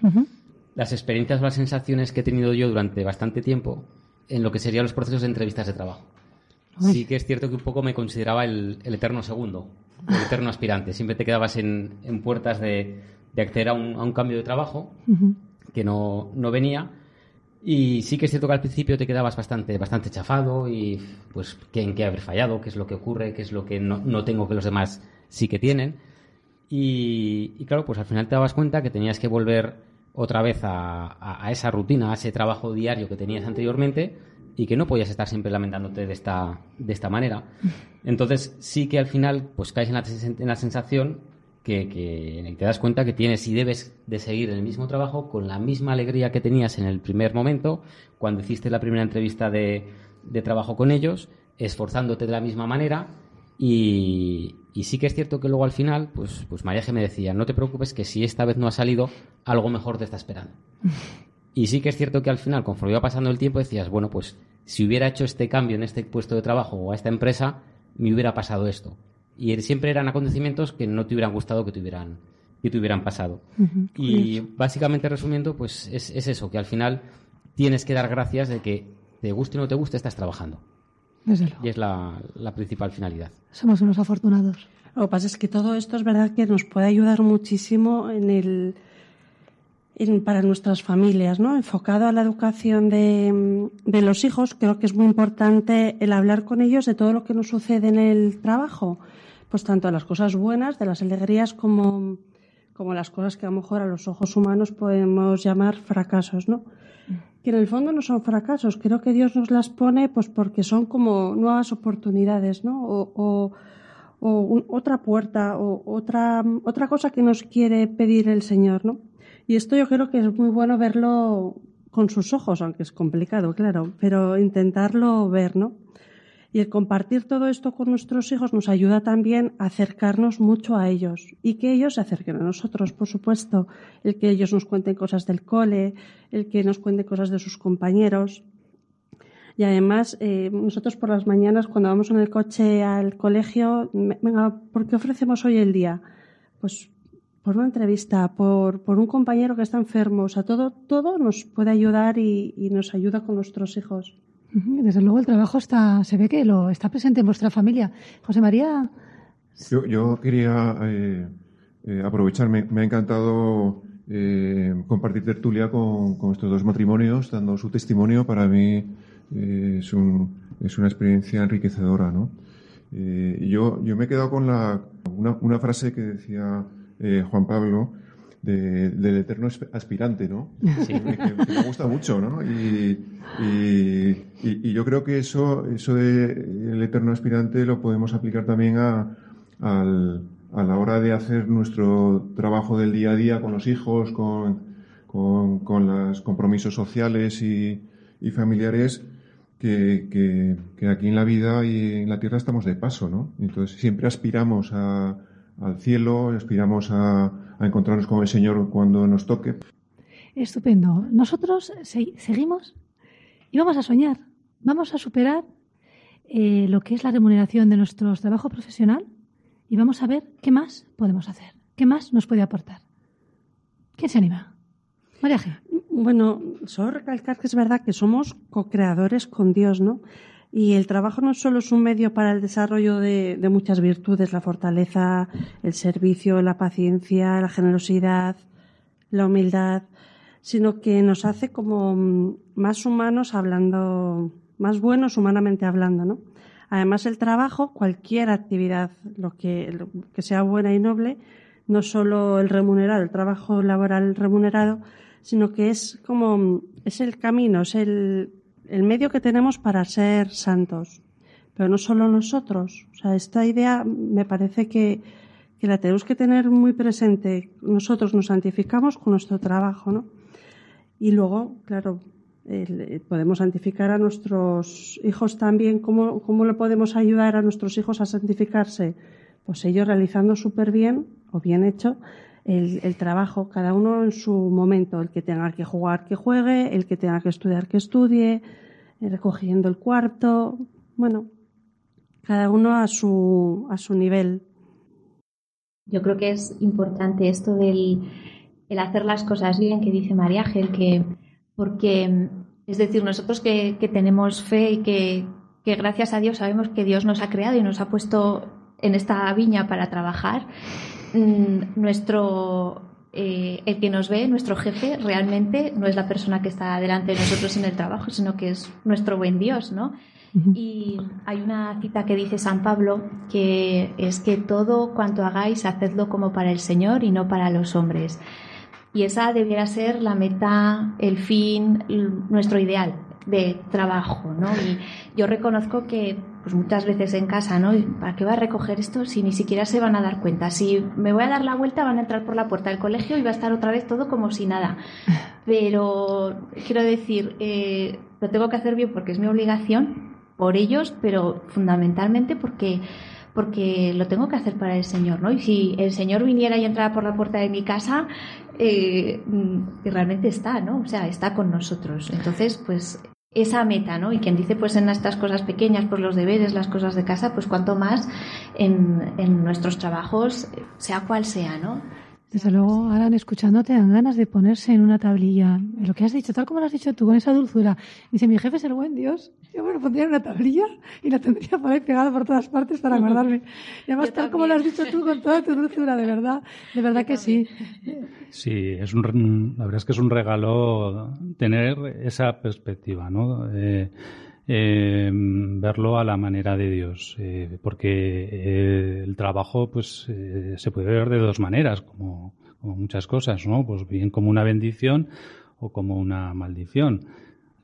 las experiencias o las sensaciones que he tenido yo durante bastante tiempo en lo que serían los procesos de entrevistas de trabajo. Sí que es cierto que un poco me consideraba el, eterno segundo, el eterno aspirante. Siempre te quedabas en, puertas de, acceder a un, cambio de trabajo que no, no venía y sí que es cierto que al principio te quedabas bastante, bastante chafado y pues qué en qué haber fallado, qué es lo que ocurre, qué es lo que no, tengo que los demás sí que tienen. Y, claro, pues al final te dabas cuenta que tenías que volver otra vez a, esa rutina, a ese trabajo diario que tenías anteriormente y que no podías estar siempre lamentándote de esta, de esta manera. Entonces sí que al final pues caes en la, en la sensación que, te das cuenta que tienes y debes de seguir el mismo trabajo con la misma alegría que tenías en el primer momento, cuando hiciste la primera entrevista de, trabajo con ellos, esforzándote de la misma manera. Y, sí que es cierto que luego al final, pues, pues María me decía, no te preocupes que si esta vez no ha salido, algo mejor te está esperando. Y sí que es cierto que al final, conforme iba pasando el tiempo, decías, bueno, pues si hubiera hecho este cambio en este puesto de trabajo o a esta empresa, me hubiera pasado esto y siempre eran acontecimientos que no te hubieran gustado que te hubieran, que te hubieran pasado. y básicamente resumiendo, pues es, eso, que al final tienes que dar gracias de que te guste o no te guste, estás trabajando. Y es la, principal finalidad. Somos unos afortunados. Lo que pasa es que todo esto es verdad que nos puede ayudar muchísimo en el, para nuestras familias, ¿no? Enfocado a la educación de, de, los hijos, creo que es muy importante el hablar con ellos de todo lo que nos sucede en el trabajo pues tanto las cosas buenas, de las alegrías, como, como las cosas que a lo mejor a los ojos humanos podemos llamar fracasos, ¿no? Que en el fondo no son fracasos, creo que Dios nos las pone pues porque son como nuevas oportunidades, ¿no? O, o otra puerta o otra, otra cosa que nos quiere pedir el Señor, ¿no? Y esto yo creo que es muy bueno verlo con sus ojos, aunque es complicado, claro, pero intentarlo ver, ¿no? Y el compartir todo esto con nuestros hijos nos ayuda también a acercarnos mucho a ellos y que ellos se acerquen a nosotros, por supuesto. El que ellos nos cuenten cosas del cole, el que nos cuenten cosas de sus compañeros. Y además, eh, nosotros por las mañanas, cuando vamos en el coche al colegio, venga, ¿por qué ofrecemos hoy el día? Pues por una entrevista, por, por un compañero que está enfermo. O sea, todo, todo nos puede ayudar y, y nos ayuda con nuestros hijos. Desde luego el trabajo está, se ve que lo está presente en vuestra familia. José María. Yo, yo quería eh, eh, aprovechar, me, ha encantado eh, compartir tertulia con, con, estos dos matrimonios, dando su testimonio. Para mí es, un, es, una experiencia enriquecedora. ¿no? yo, yo me he quedado con la, una, una frase que decía Juan Pablo del eterno aspirante, ¿no? Sí. Que, me gusta mucho, ¿no? Y, y, yo creo que eso, eso de eterno aspirante lo podemos aplicar también a, a la hora de hacer nuestro trabajo del día a día con los hijos, con, con, con los compromisos sociales y, familiares. Que, que, que, aquí en la vida y en la tierra estamos de paso, ¿no? Entonces siempre aspiramos a, al cielo, aspiramos a, encontrarnos con el Señor cuando nos toque. Estupendo. Nosotros seguimos y vamos a soñar, vamos a superar eh, lo que es la remuneración de nuestro trabajo profesional y vamos a ver qué más podemos hacer, qué más nos puede aportar. ¿Quién se anima? María G. Bueno, solo recalcar que es verdad que somos co-creadores con Dios, ¿no? Y el trabajo no solo es un medio para el desarrollo de, muchas virtudes, la fortaleza, el servicio, la paciencia, la generosidad, la humildad, sino que nos hace como más humanos hablando, más buenos humanamente hablando, ¿no? Además, el trabajo, cualquier actividad, lo que, lo que sea buena y noble, no solo el remunerado, el trabajo laboral remunerado, sino que es como, es el camino, es el, el medio que tenemos para ser santos. Pero no solo nosotros. O sea, esta idea me parece que, que la tenemos que tener muy presente. Nosotros nos santificamos con nuestro trabajo, ¿no? Y luego, claro, podemos santificar a nuestros hijos también. ¿Cómo, ¿Cómo le podemos ayudar a nuestros hijos a santificarse? Pues ellos realizando súper bien o bien hecho el, trabajo, cada uno en su momento, el que tenga que jugar que juegue, el que tenga que estudiar que estudie, eh, recogiendo el cuarto, bueno, cada uno a su, a su nivel. Yo creo que es importante esto del el hacer las cosas bien que dice María Ángel, que porque es decir, nosotros que, que tenemos fe y que, que gracias a Dios sabemos que Dios nos ha creado y nos ha puesto en esta viña para trabajar, nuestro eh, el que nos ve, nuestro jefe, realmente no es la persona que está delante de nosotros en el trabajo, sino que es nuestro buen Dios, ¿no? Y hay una cita que dice San Pablo que es que todo cuanto hagáis, hacedlo como para el Señor y no para los hombres. Y esa debiera ser la meta, el fin, nuestro ideal de trabajo, ¿no? Y yo reconozco que pues muchas veces en casa, ¿no? ¿Para qué va a recoger esto si ni siquiera se van a dar cuenta? Si me voy a dar la vuelta, van a entrar por la puerta del colegio y va a estar otra vez todo como si nada. Pero quiero decir, eh, lo tengo que hacer bien porque es mi obligación, por ellos, pero fundamentalmente porque porque lo tengo que hacer para el Señor, ¿no? Y si el Señor viniera y entrara por la puerta de mi casa, eh, mm, realmente está, ¿no? O sea, está con nosotros. Entonces, pues esa meta, ¿no? Y quien dice, pues en estas cosas pequeñas, por los deberes, las cosas de casa, pues cuanto más en, en nuestros trabajos, sea cual sea, ¿no? Desde luego, Alan, escuchándote, dan ganas de ponerse en una tablilla. Lo que has dicho, tal como lo has dicho tú, con esa dulzura. Dice, mi jefe es el buen Dios. Yo me lo pondría en una tablilla y la tendría por ahí pegada por todas partes para guardarme. Y además, tal como lo has dicho tú, con toda tu dulzura, de verdad. De verdad que sí. Sí, es un, la verdad es que es un regalo tener esa perspectiva, ¿no? Eh, eh, verlo a la manera de Dios, eh, porque eh, el trabajo pues eh, se puede ver de dos maneras, como, muchas cosas, ¿no? Pues bien como una bendición o como una maldición.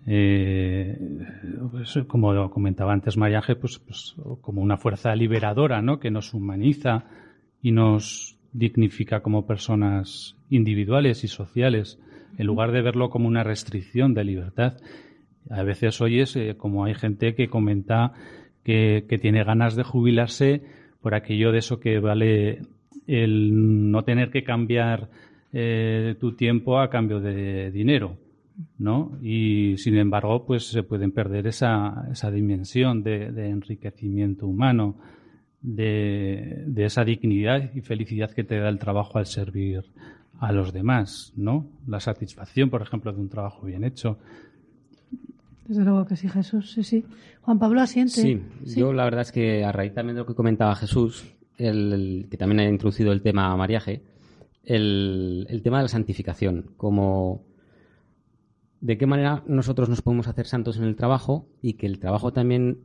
pues, como comentaba antes Mariaje, pues, pues, como una fuerza liberadora, ¿no? Que nos humaniza y nos dignifica como personas individuales y sociales, en lugar de verlo como una restricción de libertad. A veces oyes como hay gente que comenta que, que tiene ganas de jubilarse por aquello de eso que vale el no tener que cambiar eh, tu tiempo a cambio de dinero, ¿no? Y sin embargo, pues se pueden perder esa, esa dimensión de, enriquecimiento humano, de, de, esa dignidad y felicidad que te da el trabajo al servir a los demás, ¿no? La satisfacción, por ejemplo, de un trabajo bien hecho. Desde luego que sí, Jesús, sí, sí. Juan Pablo asiente. Sí, yo la verdad es que a raíz también de lo que comentaba Jesús, el, que también ha introducido el tema mariaje, el, el tema de la santificación, como de qué manera nosotros nos podemos hacer santos en el trabajo y que el trabajo también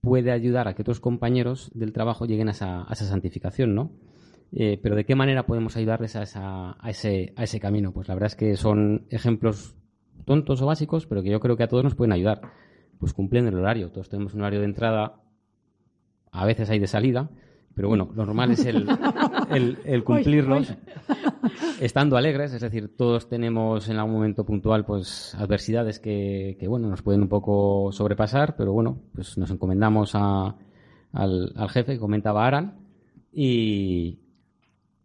puede ayudar a que otros compañeros del trabajo lleguen a esa, a esa santificación, ¿no? Eh, pero de qué manera podemos ayudarles a, esa, a, ese, a ese camino. Pues la verdad es que son ejemplos tontos o básicos, pero que yo creo que a todos nos pueden ayudar. Pues cumpliendo el horario. Todos tenemos un horario de entrada, a veces hay de salida, pero bueno, lo normal es el, el, cumplirlos estando alegres, es decir, todos tenemos en algún momento puntual pues adversidades que, que bueno, nos pueden un poco sobrepasar, pero bueno, pues nos encomendamos a, al, al jefe que comentaba Aran y,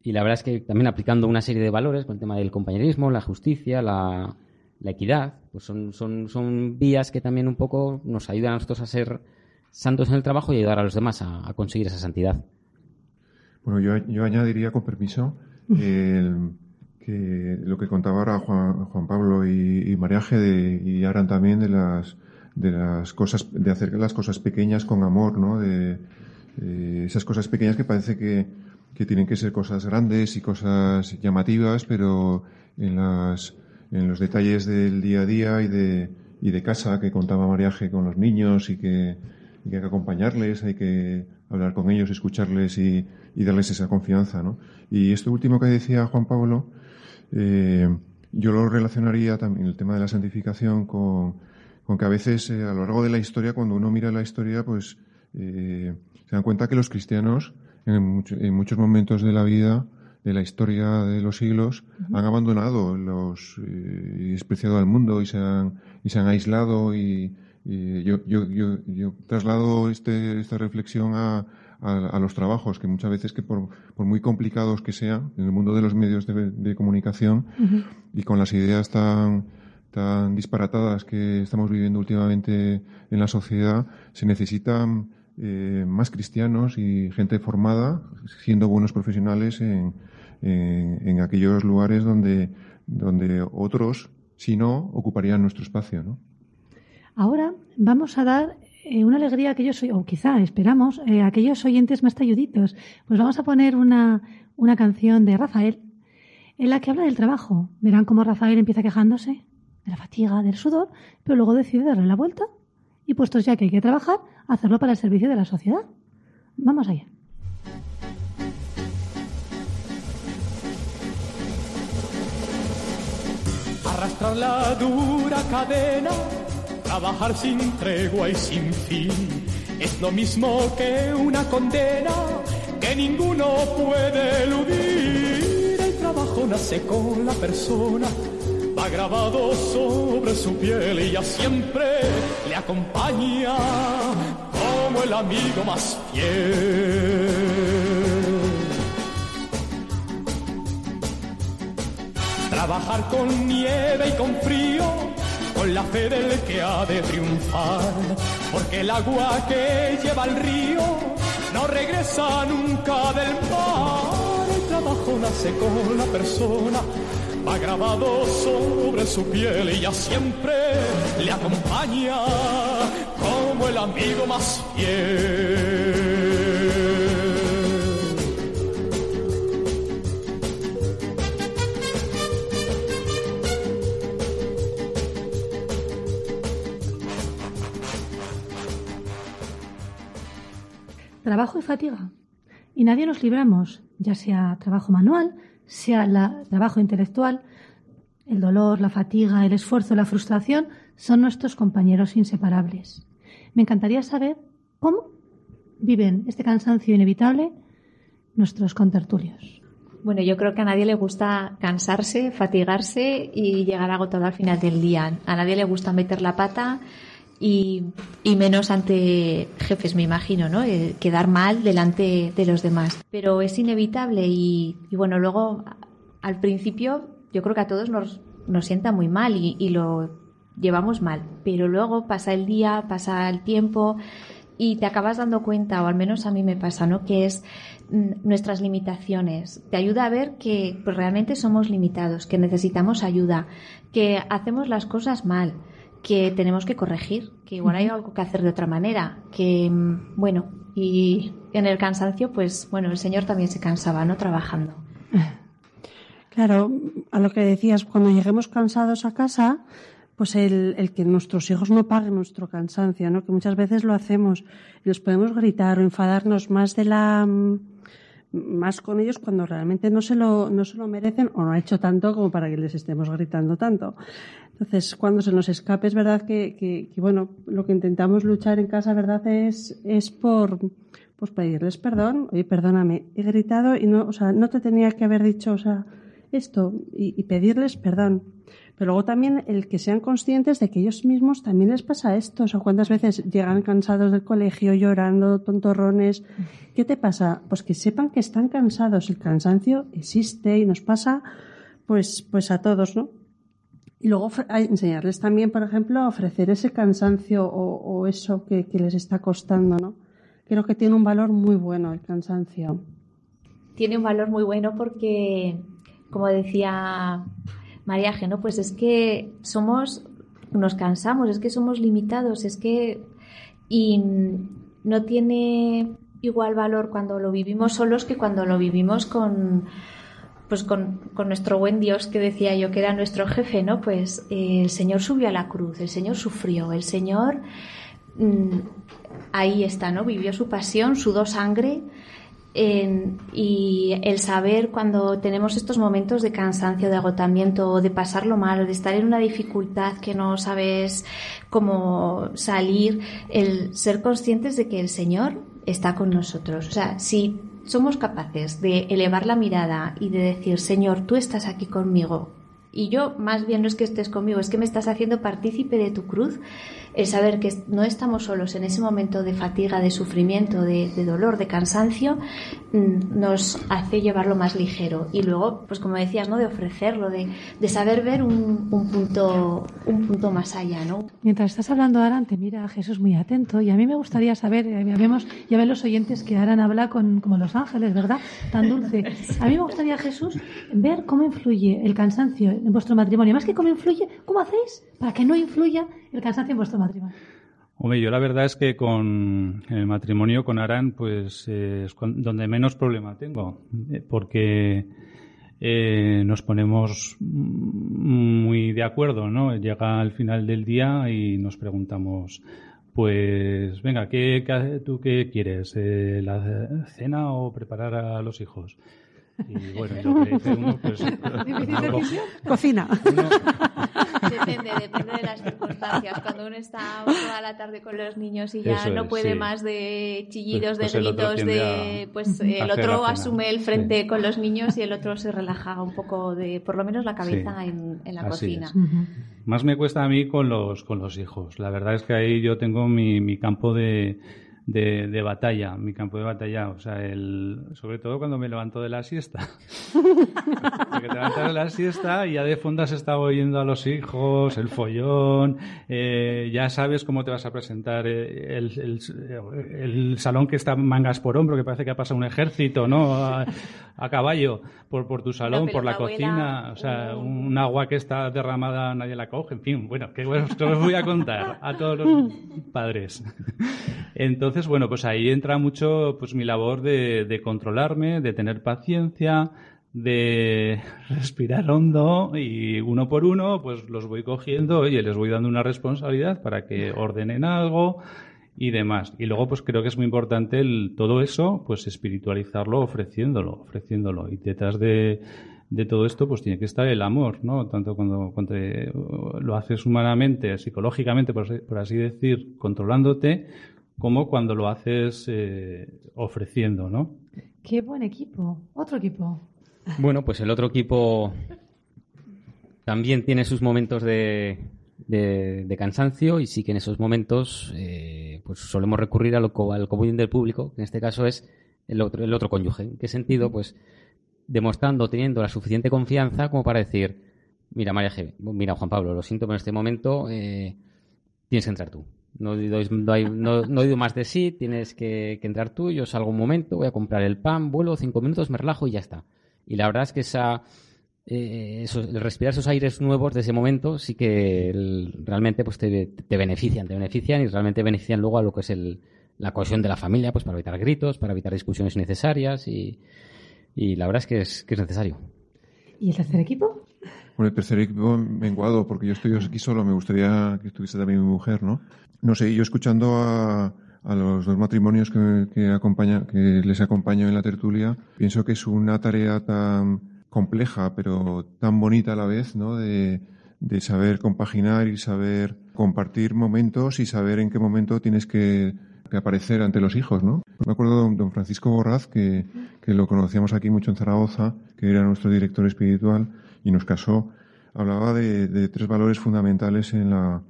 y la verdad es que también aplicando una serie de valores con el tema del compañerismo, la justicia, la, la equidad, pues son, son, son vías que también un poco nos ayudan a nosotros a ser santos en el trabajo y ayudar a los demás a, conseguir esa santidad. Bueno, yo, yo añadiría, con permiso, que lo que contaba ahora Juan, Juan Pablo y, y Mariaje de, y Aran también de las, de las cosas, de hacer las cosas pequeñas con amor, ¿no? De, esas cosas pequeñas que parece que, que tienen que ser cosas grandes y cosas llamativas, pero en las, en los detalles del día a día y de, y de casa que contaba Mariaje con los niños y que, y que hay que acompañarles, hay que hablar con ellos, escucharles y, y darles esa confianza. ¿no? Y esto último que decía Juan Pablo, eh, yo lo relacionaría también, el tema de la santificación, con, con que a veces eh, a lo largo de la historia, cuando uno mira la historia, pues eh, se dan cuenta que los cristianos en, en muchos momentos de la vida de la historia de los siglos han abandonado los eh, y despreciado al mundo y se han y se han aislado y, yo, yo, yo, yo, traslado este, esta reflexión a, a, los trabajos que muchas veces que por, por, muy complicados que sean en el mundo de los medios de, comunicación y con las ideas tan tan disparatadas que estamos viviendo últimamente en la sociedad se necesitan eh, más cristianos y gente formada siendo buenos profesionales en, en, aquellos lugares donde, donde otros, si no, ocuparían nuestro espacio. ¿no? Ahora vamos a dar eh, una alegría a aquellos, o quizá esperamos, eh, a aquellos oyentes más talluditos. Pues vamos a poner una, una canción de Rafael en la que habla del trabajo. Verán cómo Rafael empieza quejándose de la fatiga, del sudor, pero luego decide darle la vuelta y puestos ya que hay que trabajar, hacerlo para el servicio de la sociedad. Vamos allá. arrastrar la dura cadena, trabajar sin tregua y sin fin. Es lo mismo que una condena que ninguno puede eludir. El trabajo nace con la persona, va grabado sobre su piel y ya siempre le acompaña como el amigo más fiel. Trabajar con nieve y con frío, con la fe del que ha de triunfar, porque el agua que lleva al río no regresa nunca del mar. El trabajo nace con la persona, va grabado sobre su piel y ya siempre le acompaña como el amigo más fiel. trabajo y fatiga. Y nadie nos libramos, ya sea trabajo manual, sea la, trabajo intelectual. El dolor, la fatiga, el esfuerzo, la frustración son nuestros compañeros inseparables. Me encantaría saber cómo viven este cansancio inevitable nuestros contertulios. Bueno, yo creo que a nadie le gusta cansarse, fatigarse y llegar agotado al final del día. A nadie le gusta meter la pata y, menos ante jefes, me imagino, ¿no? Eh, quedar mal delante de los demás. Pero es inevitable y, bueno, luego al principio yo creo que a todos nos, nos sienta muy mal y, y lo llevamos mal. Pero luego pasa el día, pasa el tiempo y te acabas dando cuenta, o al menos a mí me pasa, ¿no? Que es mm, nuestras limitaciones. Te ayuda a ver que pues, realmente somos limitados, que necesitamos ayuda, que hacemos las cosas mal, que tenemos que corregir, que igual hay algo que hacer de otra manera, que, mm, bueno, y en el cansancio, pues, bueno, el Señor también se cansaba, ¿no? Trabajando. Claro, a lo que decías, cuando lleguemos cansados a casa, pues el, el, que nuestros hijos no paguen nuestro cansancio, ¿no? Que muchas veces lo hacemos y les podemos gritar o enfadarnos más de la mm, más con ellos cuando realmente no se lo no se lo merecen o no ha hecho tanto como para que les estemos gritando tanto. Entonces, cuando se nos escape, es verdad que, que, bueno, lo que intentamos luchar en casa, verdad, es, es por pues pedirles perdón. Oye, perdóname, he gritado y no, o sea, no te tenía que haber dicho, o sea, esto y, y pedirles perdón pero luego también el que sean conscientes de que ellos mismos también les pasa esto. O sea, ¿cuántas veces llegan cansados del colegio, llorando, tontorrones? ¿Qué te pasa? Pues que sepan que están cansados. El cansancio existe y nos pasa pues, pues a todos, ¿no? Y luego enseñarles también, por ejemplo, a ofrecer ese cansancio o, eso que, que les está costando, ¿no? Creo que tiene un valor muy bueno el cansancio. Tiene un valor muy bueno porque, como decía mariaje, ¿no? Pues es que somos, nos cansamos, es que somos limitados, es que y no tiene igual valor cuando lo vivimos solos que cuando lo vivimos con pues con, nuestro buen Dios que decía yo que era nuestro jefe, ¿no? Pues eh, el Señor subió a la cruz, el Señor sufrió, el Señor mm, ahí está, ¿no? Vivió su pasión, sudó sangre y el saber cuando tenemos estos momentos de cansancio, de agotamiento, de pasarlo mal, de estar en una dificultad que no sabes cómo salir, el ser conscientes de que el Señor está con nosotros. O sea, si somos capaces de elevar la mirada y de decir, Señor, tú estás aquí conmigo, y yo más bien no es que estés conmigo, es que me estás haciendo partícipe de tu cruz, el saber que no estamos solos en ese momento de fatiga, de sufrimiento, de, dolor, de cansancio, mm, nos hace llevarlo más ligero. Y luego, pues como decías, ¿no? De ofrecerlo, de, saber ver un, punto, un punto más allá, ¿no? Mientras estás hablando, Aran, te mira Jesús muy atento y a mí me gustaría saber, ya vemos, ya ven los oyentes que Aran habla con, como los ángeles, ¿verdad? Tan dulce. A mí me gustaría, Jesús, ver cómo influye el cansancio en vuestro matrimonio. Más que cómo influye, ¿cómo hacéis para que no influya el cansancio en vuestro matrimonio? Hombre, yo la verdad es que con el matrimonio con Aran, pues es donde menos problema tengo, eh, porque eh, nos ponemos muy de acuerdo, ¿no? Llega al final del día y nos preguntamos, pues venga, ¿qué, tú qué quieres? Eh, ¿La cena o preparar a los hijos? Y bueno, lo que dice uno, pues. Cocina. Depende, depende de las circunstancias. Cuando uno está toda la tarde con los niños y ya no puede más de chillidos, pues, de pues gritos, de. Pues el otro asume el frente con los niños y el otro se relaja un poco de, por lo menos la cabeza en, la cocina. Más me cuesta a mí con los, con los hijos. La verdad es que ahí yo tengo mi, mi campo de de, de, batalla, mi campo de batalla. O sea, el, sobre todo cuando me levanto de la siesta. Porque te levantas de la siesta y ya de fondo has estado oyendo a los hijos, el follón, eh, ya sabes cómo te vas a presentar eh, el, el, el, salón que está mangas por hombro, que parece que ha pasado un ejército, ¿no? A, a caballo por, por tu salón, por la cocina, o sea, un agua que está derramada nadie la coge, en fin, bueno, que os voy a contar a todos los padres. Entonces, bueno, pues ahí entra mucho pues mi labor de, de controlarme, de tener paciencia, de respirar hondo y uno por uno pues los voy cogiendo y les voy dando una responsabilidad para que ordenen algo y demás. Y luego pues creo que es muy importante el, todo eso pues espiritualizarlo ofreciéndolo, ofreciéndolo y detrás de de todo esto, pues tiene que estar el amor, ¿no? Tanto cuando, cuando lo haces humanamente, psicológicamente, por, así decir, controlándote, como cuando lo haces eh, ofreciendo, ¿no? Qué buen equipo. Otro equipo. Bueno, pues el otro equipo también tiene sus momentos de, de, cansancio y sí que en esos momentos eh, pues solemos recurrir a lo, al común del público, que en este caso es el otro, el otro cónyuge. ¿En qué sentido? Pues demostrando, teniendo la suficiente confianza como para decir, mira María G, mira Juan Pablo, lo siento, pero en este momento eh, tienes que entrar tú. No doy, no, más de sí, tienes que, entrar tú, yo salgo un momento, voy a comprar el pan, vuelo cinco minutos, me relajo y ya está. Y la verdad es que esa, eh, respirar esos aires nuevos de ese momento sí que realmente pues te, te, benefician, te benefician y realmente benefician luego a lo que es el, la cohesión de la familia, pues para evitar gritos, para evitar discusiones innecesarias y, y la verdad es que es, que es necesario. ¿Y el tercer equipo? Bueno, el tercer equipo menguado, porque yo estoy aquí solo, me gustaría que estuviese también mi mujer, ¿no? No sé, yo escuchando a, a los dos matrimonios que, que, acompaña, que les acompaño en la tertulia, pienso que es una tarea tan compleja, pero tan bonita a la vez, ¿no? De, de saber compaginar y saber compartir momentos y saber en qué momento tienes que que aparecer ante los hijos, ¿no? Me acuerdo de don Francisco Borraz, que, que lo conocíamos aquí mucho en Zaragoza, que era nuestro director espiritual y nos casó. Hablaba de, de tres valores fundamentales en la,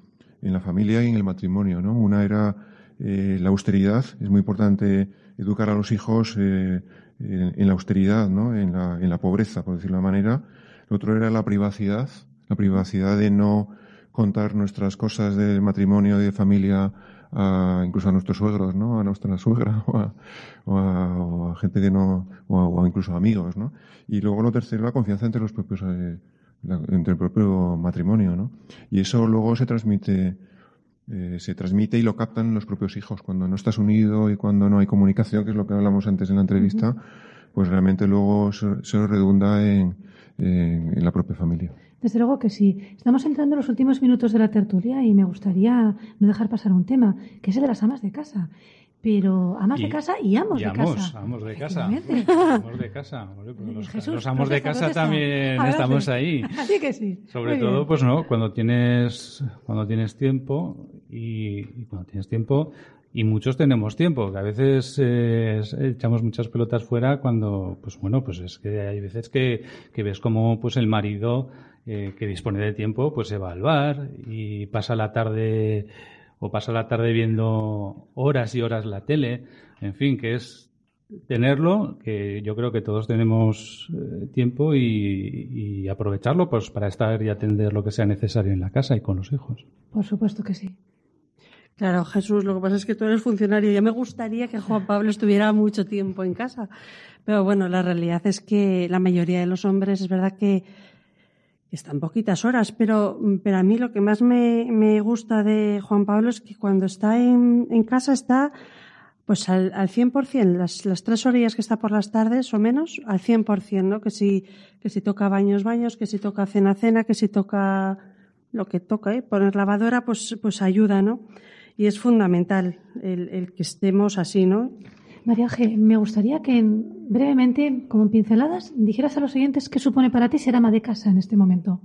en la familia y en el matrimonio, ¿no? Una era eh, la austeridad. Es muy importante educar a los hijos eh, en, la austeridad, ¿no? En la, en la pobreza, por decirlo de una manera. Lo otro era la privacidad, la privacidad de no contar nuestras cosas de matrimonio y de familia a, incluso a nuestros suegros, ¿no? A nuestra suegra o a, gente que no, o, incluso amigos, ¿no? Y luego lo tercero, la confianza entre los propios, eh, entre el propio matrimonio, ¿no? Y eso luego se transmite, eh, se transmite y lo captan los propios hijos. Cuando no estás unido y cuando no hay comunicación, que es lo que hablamos antes en la entrevista, pues realmente luego se, redunda en, en la propia familia. Desde luego que sí. Estamos entrando en los últimos minutos de la tertulia y me gustaría no dejar pasar un tema, que es el de las amas de casa. Pero amas de casa y amos de casa. Amos de casa. Amos de casa. Pues los, amos de casa también estamos ahí. Así que sí. Sobre todo, pues no, cuando tienes, cuando tienes tiempo y, cuando tienes tiempo y muchos tenemos tiempo, que a veces eh, echamos muchas pelotas fuera cuando, pues bueno, pues es que hay veces que, que ves como pues el marido eh, que dispone de tiempo, pues se va al bar y pasa la tarde o pasa la tarde viendo horas y horas la tele, en fin, que es tenerlo, que yo creo que todos tenemos eh, tiempo y, aprovecharlo pues para estar y atender lo que sea necesario en la casa y con los hijos. Por supuesto que sí. Claro, Jesús, lo que pasa es que tú eres funcionario. Ya me gustaría que Juan Pablo estuviera mucho tiempo en casa. Pero bueno, la realidad es que la mayoría de los hombres es verdad que están poquitas horas, pero, pero a mí lo que más me, me gusta de Juan Pablo es que cuando está en, en casa está pues al, al 100%, las, las tres horas que está por las tardes o menos, al 100%, ¿no? Que si, que si toca baños, baños, que si toca cena, cena, que si toca lo que toca, ¿eh? Poner lavadora, pues, pues ayuda, ¿no? Y es fundamental el, el que estemos así, ¿no? María G., me gustaría que brevemente, como en pinceladas, dijeras a los siguientes qué supone para ti ser ama de casa en este momento.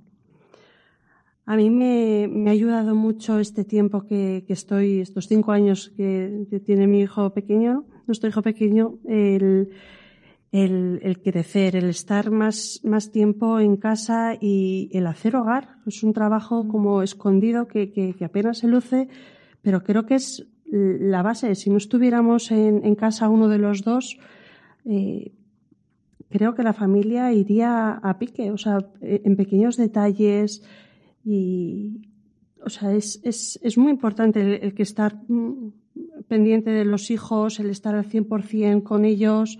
A mí me, ha ayudado mucho este tiempo que, estoy, estos cinco años que, tiene mi hijo pequeño, nuestro hijo pequeño, el, crecer, el estar más, más tiempo en casa y el hacer hogar. Es un trabajo como escondido que, que apenas se luce, pero creo que es la base, si no estuviéramos en, casa uno de los dos, eh, creo que la familia iría a pique, o sea, eh, en pequeños detalles y, o sea, es, es, es muy importante el, que estar mm, pendiente de los hijos, el estar al 100% con ellos,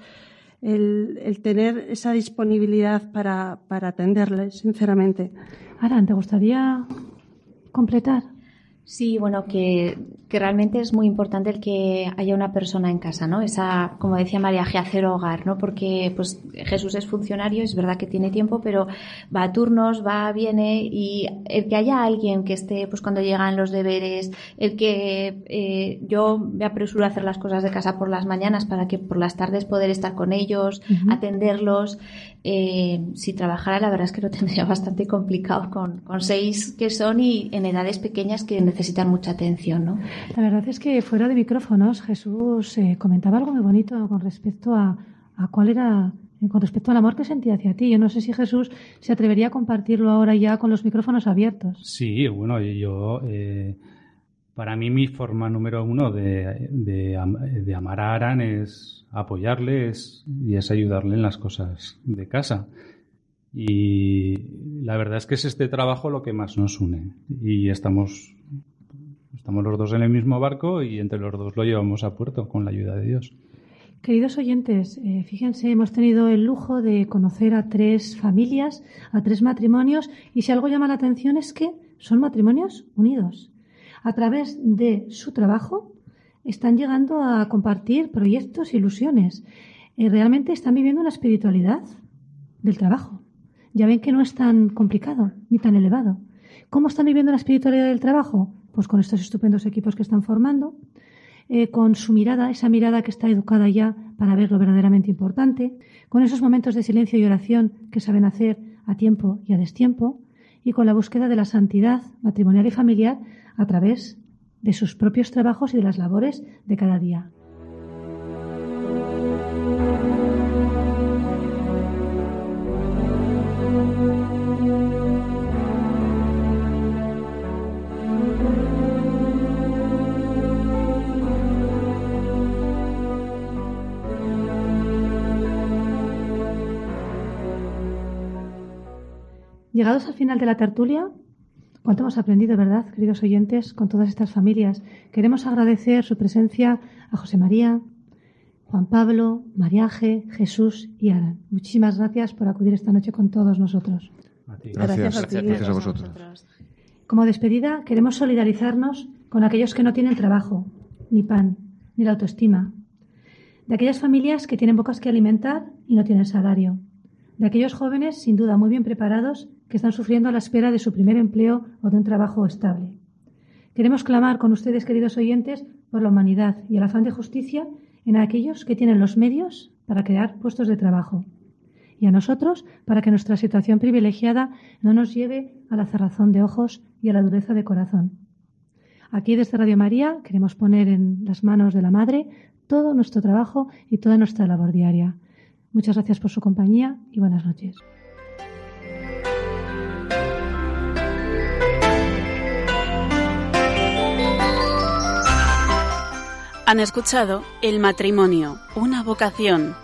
el, el tener esa disponibilidad para, para atenderles, sinceramente. Aran, ¿te gustaría completar? Sí, bueno, que, que, realmente es muy importante el que haya una persona en casa, ¿no? Esa, como decía María, hacer hogar, ¿no? Porque pues Jesús es funcionario, es verdad que tiene tiempo, pero va a turnos, va, viene y el que haya alguien que esté, pues cuando llegan los deberes, el que eh, yo me apresuro a hacer las cosas de casa por las mañanas para que por las tardes poder estar con ellos, atenderlos, eh, si trabajara, la verdad es que lo tendría bastante complicado con, con seis que son y en edades pequeñas que necesitan mucha atención, ¿no? La verdad es que fuera de micrófonos, Jesús eh, comentaba algo muy bonito con respecto a, a cuál era eh, con respecto al amor que sentía hacia ti. Yo no sé si Jesús se atrevería a compartirlo ahora ya con los micrófonos abiertos. Sí, bueno, yo, eh, para mí mi forma número uno de, de, amar a Aran es apoyarle y es ayudarle en las cosas de casa. Y la verdad es que es este trabajo lo que más nos une. Y estamos, estamos los dos en el mismo barco y entre los dos lo llevamos a puerto con la ayuda de Dios. Queridos oyentes, eh, fíjense, hemos tenido el lujo de conocer a tres familias, a tres matrimonios, y si algo llama la atención es que son matrimonios unidos. A través de su trabajo están llegando a compartir proyectos, ilusiones. Eh, realmente están viviendo una espiritualidad del trabajo. Ya ven que no es tan complicado ni tan elevado. ¿Cómo están viviendo la espiritualidad del trabajo? Pues con estos estupendos equipos que están formando, eh, con su mirada, esa mirada que está educada ya para ver lo verdaderamente importante, con esos momentos de silencio y oración que saben hacer a tiempo y a destiempo, y con la búsqueda de la santidad matrimonial y familiar a través de sus propios trabajos y de las labores de cada día. Llegados al final de la tertulia, cuánto hemos aprendido, ¿verdad, queridos oyentes, con todas estas familias? Queremos agradecer su presencia a José María, Juan Pablo, Mariaje, Jesús y Aran. Muchísimas gracias por acudir esta noche con todos nosotros. Gracias, gracias, a, vosotros. Como despedida, queremos solidarizarnos con aquellos que no tienen trabajo, ni pan, ni la autoestima. De aquellas familias que tienen bocas que alimentar y no tienen salario. De aquellos jóvenes, sin duda, muy bien preparados que están sufriendo a la espera de su primer empleo o de un trabajo estable. Queremos clamar con ustedes, queridos oyentes, por la humanidad y el afán de justicia en aquellos que tienen los medios para crear puestos de trabajo. Y a nosotros para que nuestra situación privilegiada no nos lleve a la cerrazón de ojos y a la dureza de corazón. Aquí desde Radio María queremos poner en las manos de la Madre todo nuestro trabajo y toda nuestra labor diaria. Muchas gracias por su compañía y buenas noches. Han escuchado El matrimonio, una vocación